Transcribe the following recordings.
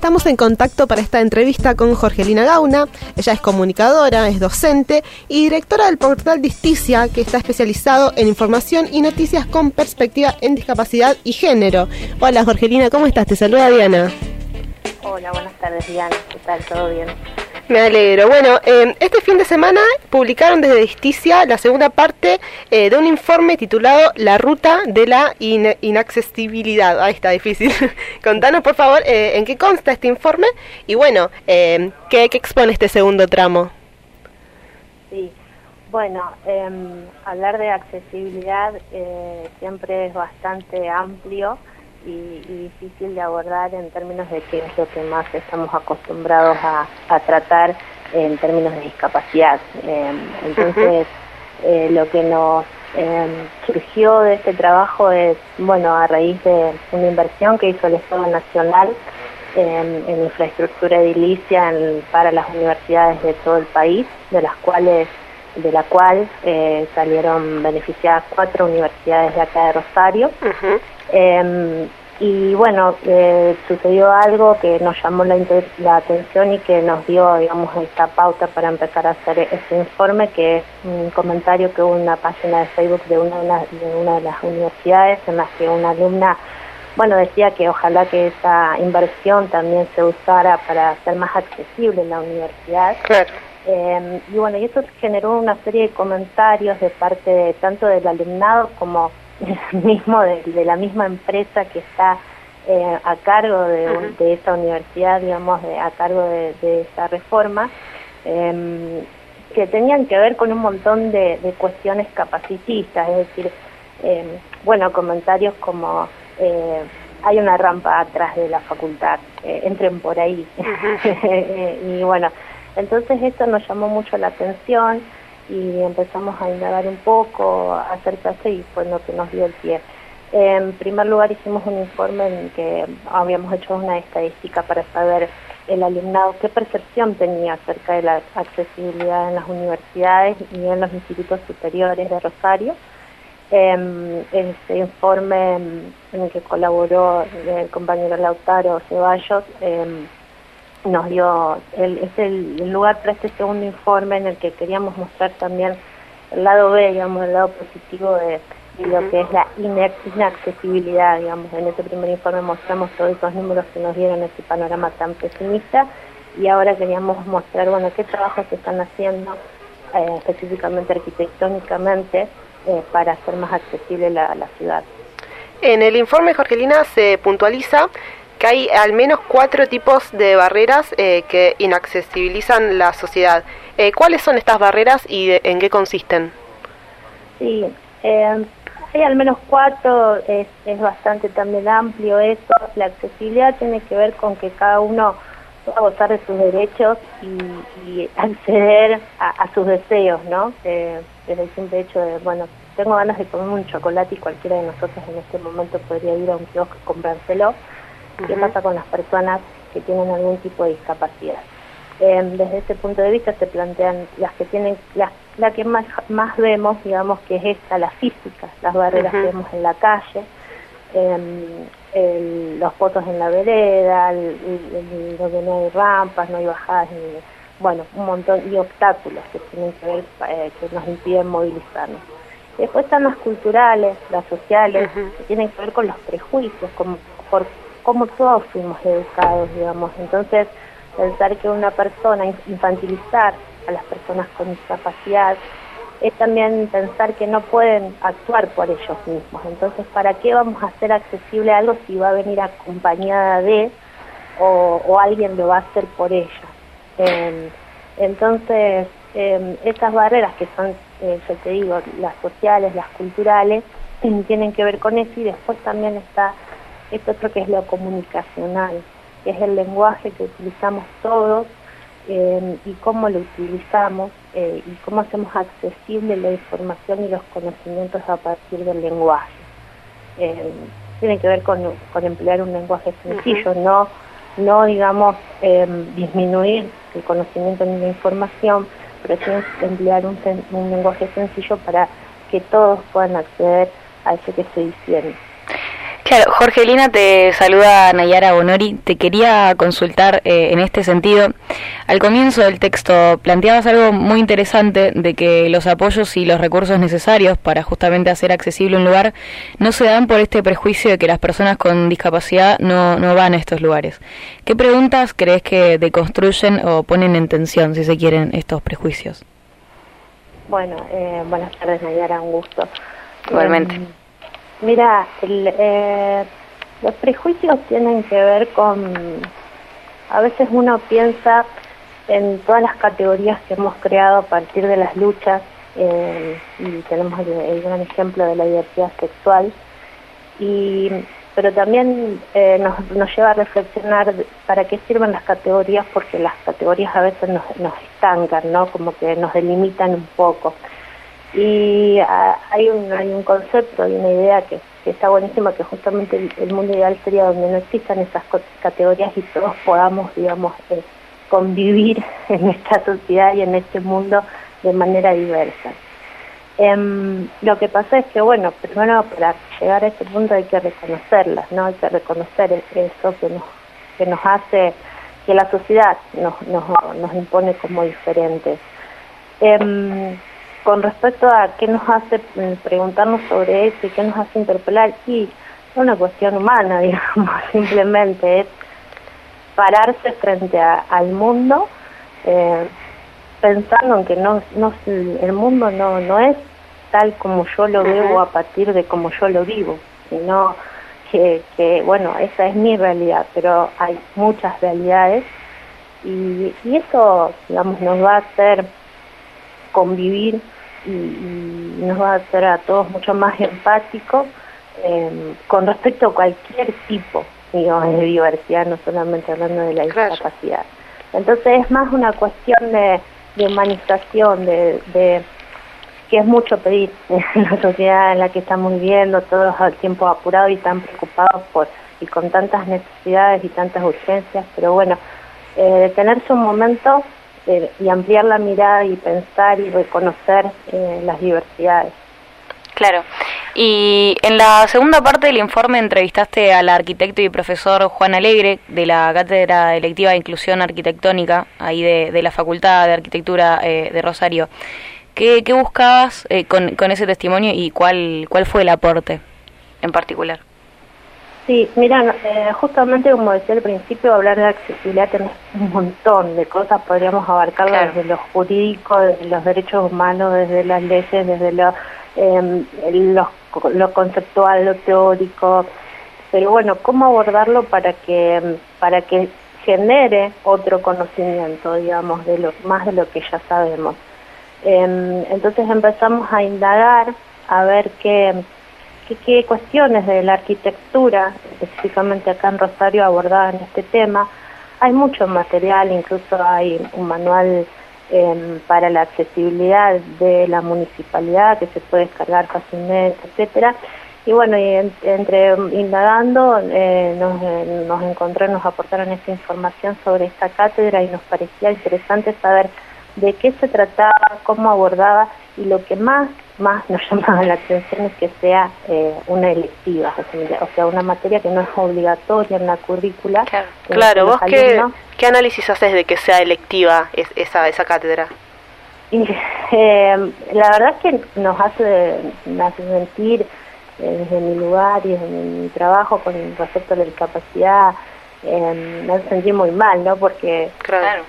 estamos en contacto para esta entrevista con Jorgelina Gauna. Ella es comunicadora, es docente y directora del portal Disticia, que está especializado en información y noticias con perspectiva en discapacidad y género. Hola Jorgelina, ¿cómo estás? Te saluda Diana. Hola, buenas tardes Diana. ¿Qué tal? ¿Todo bien? Me alegro. Bueno, eh, este fin de semana publicaron desde Justicia la segunda parte eh, de un informe titulado La ruta de la inaccesibilidad. Ahí está, difícil. Contanos, por favor, eh, en qué consta este informe y, bueno, ¿qué, ¿qué, expone este segundo tramo. Sí, bueno, em, hablar de accesibilidad siempre es bastante amplio y, difícil de abordar en términos de qué es lo que más estamos acostumbrados a, tratar en términos de discapacidad. Em, entonces, eh, lo que nos em, surgió de este trabajo es, bueno, a raíz de una inversión que hizo el Estado Nacional en, infraestructura edilicia para las universidades de todo el país, de las cuales de la cual eh, salieron beneficiadas cuatro universidades de acá de Rosario. Em, y bueno, eh, sucedió algo que nos llamó la, la, atención y que nos dio, digamos, esta pauta para empezar a hacer este informe, que es un comentario que hubo en una página de Facebook de una, de una de las universidades en la que una alumna, bueno, decía que ojalá que esa inversión también se usara para hacer más accesible la universidad. Claro. Eh, y bueno, y eso generó una serie de comentarios de parte tanto del alumnado como mismo de, la misma empresa que está eh, a cargo de, de, esa universidad, digamos, de, a cargo de, de esa reforma, em, que tenían que ver con un montón de, cuestiones capacitistas, es decir, em, bueno, comentarios como eh, hay una rampa atrás de la facultad, eh, entren por ahí. y bueno, entonces esto nos llamó mucho la atención y empezamos a indagar un poco acerca de y fue lo que nos dio el pie. En primer lugar hicimos un informe en que habíamos hecho una estadística para saber el alumnado qué percepción tenía acerca de la accesibilidad en las universidades y en los institutos superiores de Rosario. Eh, este informe en el que colaboró el compañero Lautaro Ceballos eh, nos dio, el, es el, lugar para este segundo informe en el que queríamos mostrar también el lado B, digamos, el lado positivo de, lo que es la inaccesibilidad, digamos. En ese primer informe mostramos todos esos números que nos dieron ese panorama tan pesimista y ahora queríamos mostrar, bueno, qué trabajos se están haciendo eh, específicamente arquitectónicamente eh, para hacer más accesible la, la ciudad. En el informe, Jorgelina, se puntualiza que hay al menos cuatro tipos de barreras eh, que inaccesibilizan la sociedad. Eh, ¿Cuáles son estas barreras y en qué consisten? Sí, eh, hay al menos cuatro, es, bastante también amplio eso. La accesibilidad tiene que ver con que cada uno pueda gozar de sus derechos y, acceder a, sus deseos, ¿no? desde el simple hecho de, bueno, tengo ganas de comer un chocolate y cualquiera de nosotros en este momento podría ir a un kiosco y comprárselo qué pasa con las personas que tienen algún tipo de discapacidad. Em, desde ese punto de vista se plantean las que tienen, la, la que más, más vemos, digamos, que es esta, la física, las barreras que vemos en la calle, em, los pozos en la vereda, donde no hay rampas, no hay bajadas, bueno, un montón, y obstáculos que tienen que ver, eh, que nos impiden movilizarnos. Después están las culturales, las sociales, que tienen que ver con los prejuicios, como por cómo todos fuimos educados, digamos. Entonces, pensar que una persona, infantilizar a las personas con discapacidad, es también pensar que no pueden actuar por ellos mismos. Entonces, ¿para qué vamos a hacer accesible algo si va a venir acompañada de o, alguien lo va a hacer por ella? Em, entonces, eh, esas barreras que son, eh, yo te digo, las sociales, las culturales, tienen que ver con eso y después también está esto otro que es lo comunicacional, que es el lenguaje que utilizamos todos eh, y cómo lo utilizamos eh, y cómo hacemos accesible la información y los conocimientos a partir del lenguaje. Eh, tiene que ver con, emplear un lenguaje sencillo, no, no digamos disminuir el conocimiento ni la información, pero sí emplear un, un lenguaje sencillo para que todos puedan acceder a eso que estoy diciendo. Claro, Jorgelina te saluda Nayara Bonori. Te quería consultar eh, en este sentido. Al comienzo del texto planteabas algo muy interesante de que los apoyos y los recursos necesarios para justamente hacer accesible un lugar no se dan por este prejuicio de que las personas con discapacidad no, no van a estos lugares. ¿Qué preguntas crees que deconstruyen o ponen en tensión, si se quieren, estos prejuicios? Bueno, eh, buenas tardes Nayara, un gusto. Igualmente. Em, Mira, eh, los prejuicios tienen que ver con, a veces uno piensa en todas las categorías que hemos creado a partir de las luchas, eh, y tenemos el, gran ejemplo de la diversidad sexual, y, pero también eh, nos, nos lleva a reflexionar para qué sirven las categorías, porque las categorías a veces nos, nos estancan, ¿no? como que nos delimitan un poco. Y ah, hay, un, hay un concepto, hay una idea que, está buenísima, que justamente el, mundo ideal sería donde no existan esas categorías y todos podamos, digamos, eh, convivir en esta sociedad y en este mundo de manera diversa. Em, lo que pasa es que, bueno, primero para llegar a ese punto hay que reconocerlas, ¿no? Hay que reconocer eso que nos, que nos hace, que la sociedad nos, nos, nos impone como diferentes. Eh, con respecto a qué nos hace mm, preguntarnos sobre eso y qué nos hace interpelar, sí, es una cuestión humana, digamos, simplemente es pararse frente al mundo eh, pensando en que no, no el mundo no, no es tal como yo lo veo a partir de como yo lo vivo, sino que, que, bueno, esa es mi realidad, pero hay muchas realidades y, y eso, digamos, nos va a hacer convivir y, nos va a hacer a todos mucho más empáticos em, con respecto a cualquier tipo digamos, de diversidad, no solamente hablando de la discapacidad. Entonces es más una cuestión de, humanización, de, de, que es mucho pedir en la sociedad en la que estamos viviendo, todos al tiempo apurados y tan preocupados por y con tantas necesidades y tantas urgencias, pero bueno, eh, detenerse un momento eh, y ampliar la mirada y pensar y reconocer eh, las diversidades. Claro. Y en la segunda parte del informe entrevistaste al arquitecto y profesor Juan Alegre de la Cátedra Electiva de Inclusión Arquitectónica, ahí de, la Facultad de Arquitectura eh, de Rosario. ¿Qué, qué buscabas con, con ese testimonio y cuál, cuál fue el aporte en particular? Sí, mira, eh, justamente como decía al principio, hablar de accesibilidad tenés un montón de cosas, podríamos abarcarlo desde lo jurídico, desde los derechos humanos, desde las leyes, desde lo, eh, lo, conceptual, lo teórico, pero bueno, ¿cómo abordarlo para que, para que genere otro conocimiento, digamos, de lo, más de lo que ya sabemos? Eh, entonces empezamos a indagar, a ver qué qué, cuestiones de la arquitectura, específicamente acá en Rosario, abordaban este tema. Hay mucho material, incluso hay un manual em, para la accesibilidad de la municipalidad que se puede descargar fácilmente, etcétera. Y bueno, entre indagando eh, nos, eh, nos encontré, nos aportaron esta información sobre esta cátedra y nos parecía interesante saber de qué se trataba, cómo abordaba y lo que más más nos llama la atención es que sea eh, una electiva, o sea, una materia que no es obligatoria en la currícula. Claro, vos qué, qué, análisis haces de que sea electiva esa, esa cátedra? Y, eh, la verdad es que nos hace, hace sentir eh, desde mi lugar y desde mi trabajo con respecto a la discapacidad, me hace sentir muy mal, ¿no? Porque... Claro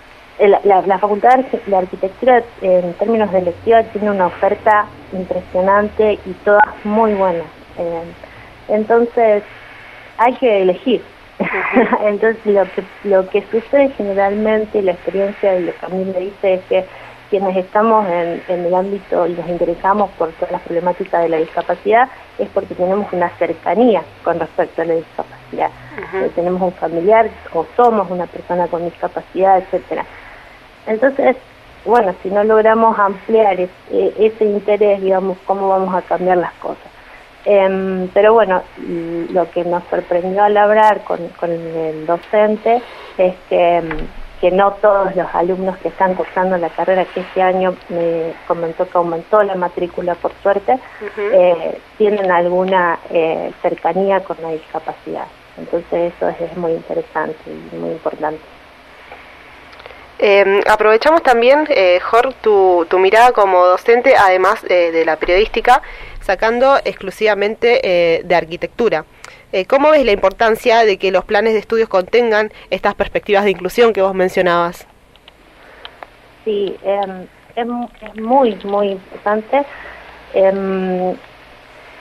la, Facultad de Arquitectura en términos de lectura tiene una oferta impresionante y todas muy buenas. Eh, entonces hay que elegir. entonces lo que, lo que sucede generalmente, la experiencia de lo que a mí me dice es que quienes estamos en, el ámbito y nos interesamos por todas las problemáticas de la discapacidad es porque tenemos una cercanía con respecto a la discapacidad. Eh, tenemos un familiar o somos una persona con discapacidad, etcétera. Entonces, bueno, si no logramos ampliar e, ese interés, digamos, cómo vamos a cambiar las cosas. Em, pero bueno, lo que nos sorprendió al hablar con, el docente es que em, que no todos los alumnos que están cursando la carrera, que este año me comentó que aumentó la matrícula por suerte, eh, tienen alguna eh, cercanía con la discapacidad. Entonces eso es, muy interesante y muy importante. Eh, aprovechamos también, eh, Jorge, tu, tu, mirada como docente, además de la periodística, sacando exclusivamente de arquitectura. Eh, ¿Cómo ves la importancia de que los planes de estudios contengan estas perspectivas de inclusión que vos mencionabas? Sí, em, es, muy, muy importante. Em,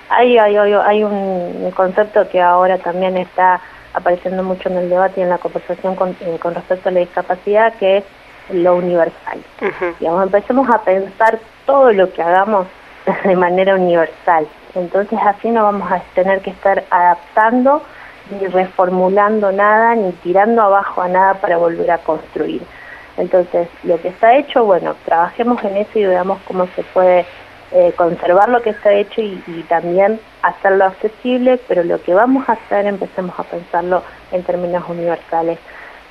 hay, hay, hay, un concepto que ahora también está apareciendo mucho en el debate y en la conversación con, eh, con respecto a la discapacidad, que es lo universal. Digamos, empecemos a pensar todo lo que hagamos de manera universal. Entonces así no vamos a tener que estar adaptando ni reformulando nada, ni tirando abajo a nada para volver a construir. Entonces, lo que está hecho, bueno, trabajemos en eso y veamos cómo se puede eh, conservar lo que está hecho y, y, también hacerlo accesible, pero lo que vamos a hacer empecemos a pensarlo en términos universales.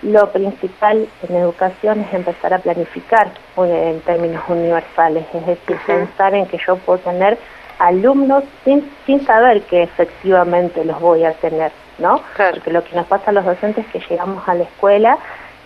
Lo principal en educación es empezar a planificar en términos universales, es decir, pensar en que yo puedo tener alumnos sin, sin saber que efectivamente los voy a tener, ¿no? Porque lo que nos pasa a los docentes es que llegamos a la escuela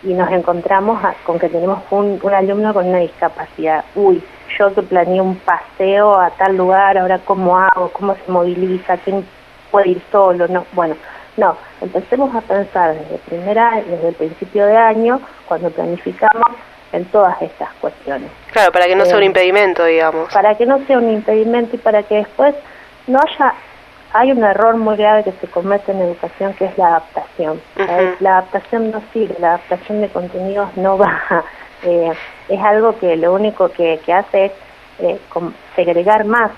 y nos encontramos con que tenemos un, un alumno con una discapacidad. Uy, yo que planeé un paseo a tal lugar, ahora cómo hago, cómo se moviliza, quién puede ir solo, no, bueno, no, empecemos a pensar desde primera, desde el principio de año, cuando planificamos en todas estas cuestiones. Claro, para que no sea un eh, impedimento, digamos. Para que no sea un impedimento y para que después no haya... Hay un error muy grave que se comete en educación que es la adaptación. La adaptación no sirve, la adaptación de contenidos no va. Eh, es algo que lo único que, hace es eh, segregar más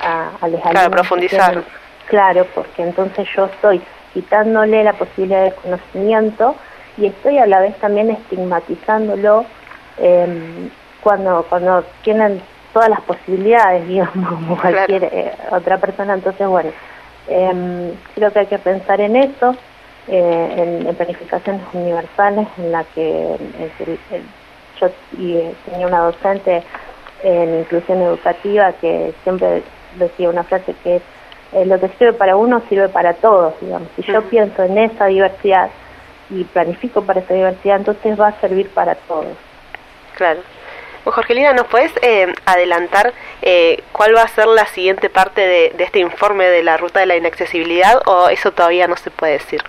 a, a los Claro, profundizar. Claro, porque entonces yo estoy quitándole la posibilidad de conocimiento y estoy a la vez también estigmatizándolo eh, cuando cuando tienen todas las posibilidades, digamos, como cualquier eh, otra persona. Entonces, bueno, eh, creo que hay que pensar en eso, eh, en, planificaciones universales, en la que yo y, tenía una docente en inclusión educativa que siempre decía una frase que es eh, lo que sirve para uno sirve para todos, digamos. Si yo pienso en esa diversidad y planifico para esa diversidad, entonces va a servir para todos. Claro. Jorgelina, ¿nos puedes eh, adelantar eh, cuál va a ser la siguiente parte de, este informe de la ruta de la inaccesibilidad o eso todavía no se puede decir?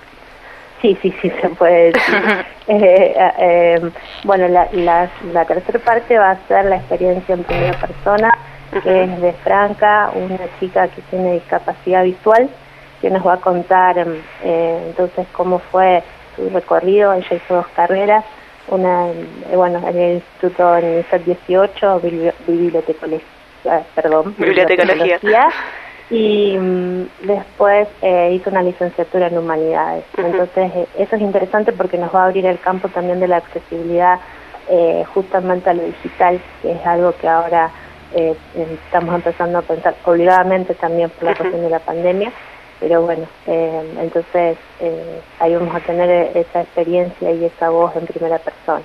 Sí, sí, sí, se puede decir. eh, bueno, la, la, la tercera parte va a ser la experiencia en primera persona que es de Franca, una chica que tiene discapacidad visual, que nos va a contar em, eh, entonces cómo fue su recorrido. Ella hizo dos carreras, una eh, bueno en el instituto en el 18, bibliotecología, perdón, bibliotecología. Y mm, después eh, hizo una licenciatura en humanidades. Entonces eso es interesante porque nos va a abrir el campo también de la accesibilidad justamente a lo digital, que es algo que ahora eh, estamos empezando a pensar obligadamente también por la cuestión de la pandemia, pero bueno, eh, entonces eh, ahí vamos a tener esa experiencia y esa voz en primera persona.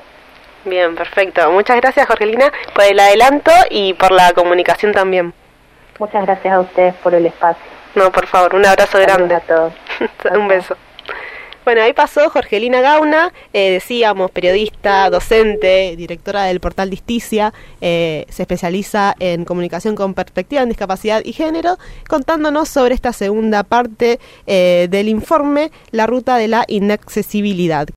Bien, perfecto. Muchas gracias, Jorgelina, por el adelanto y por la comunicación también. Muchas gracias a ustedes por el espacio. No, por favor, un abrazo grande. a todos. un beso. Bueno, ahí pasó Jorgelina Gauna, eh, decíamos, periodista, docente, directora del portal Disticia, eh, se especializa en comunicación con perspectiva en discapacidad y género, contándonos sobre esta segunda parte eh, del informe, la ruta de la inaccesibilidad.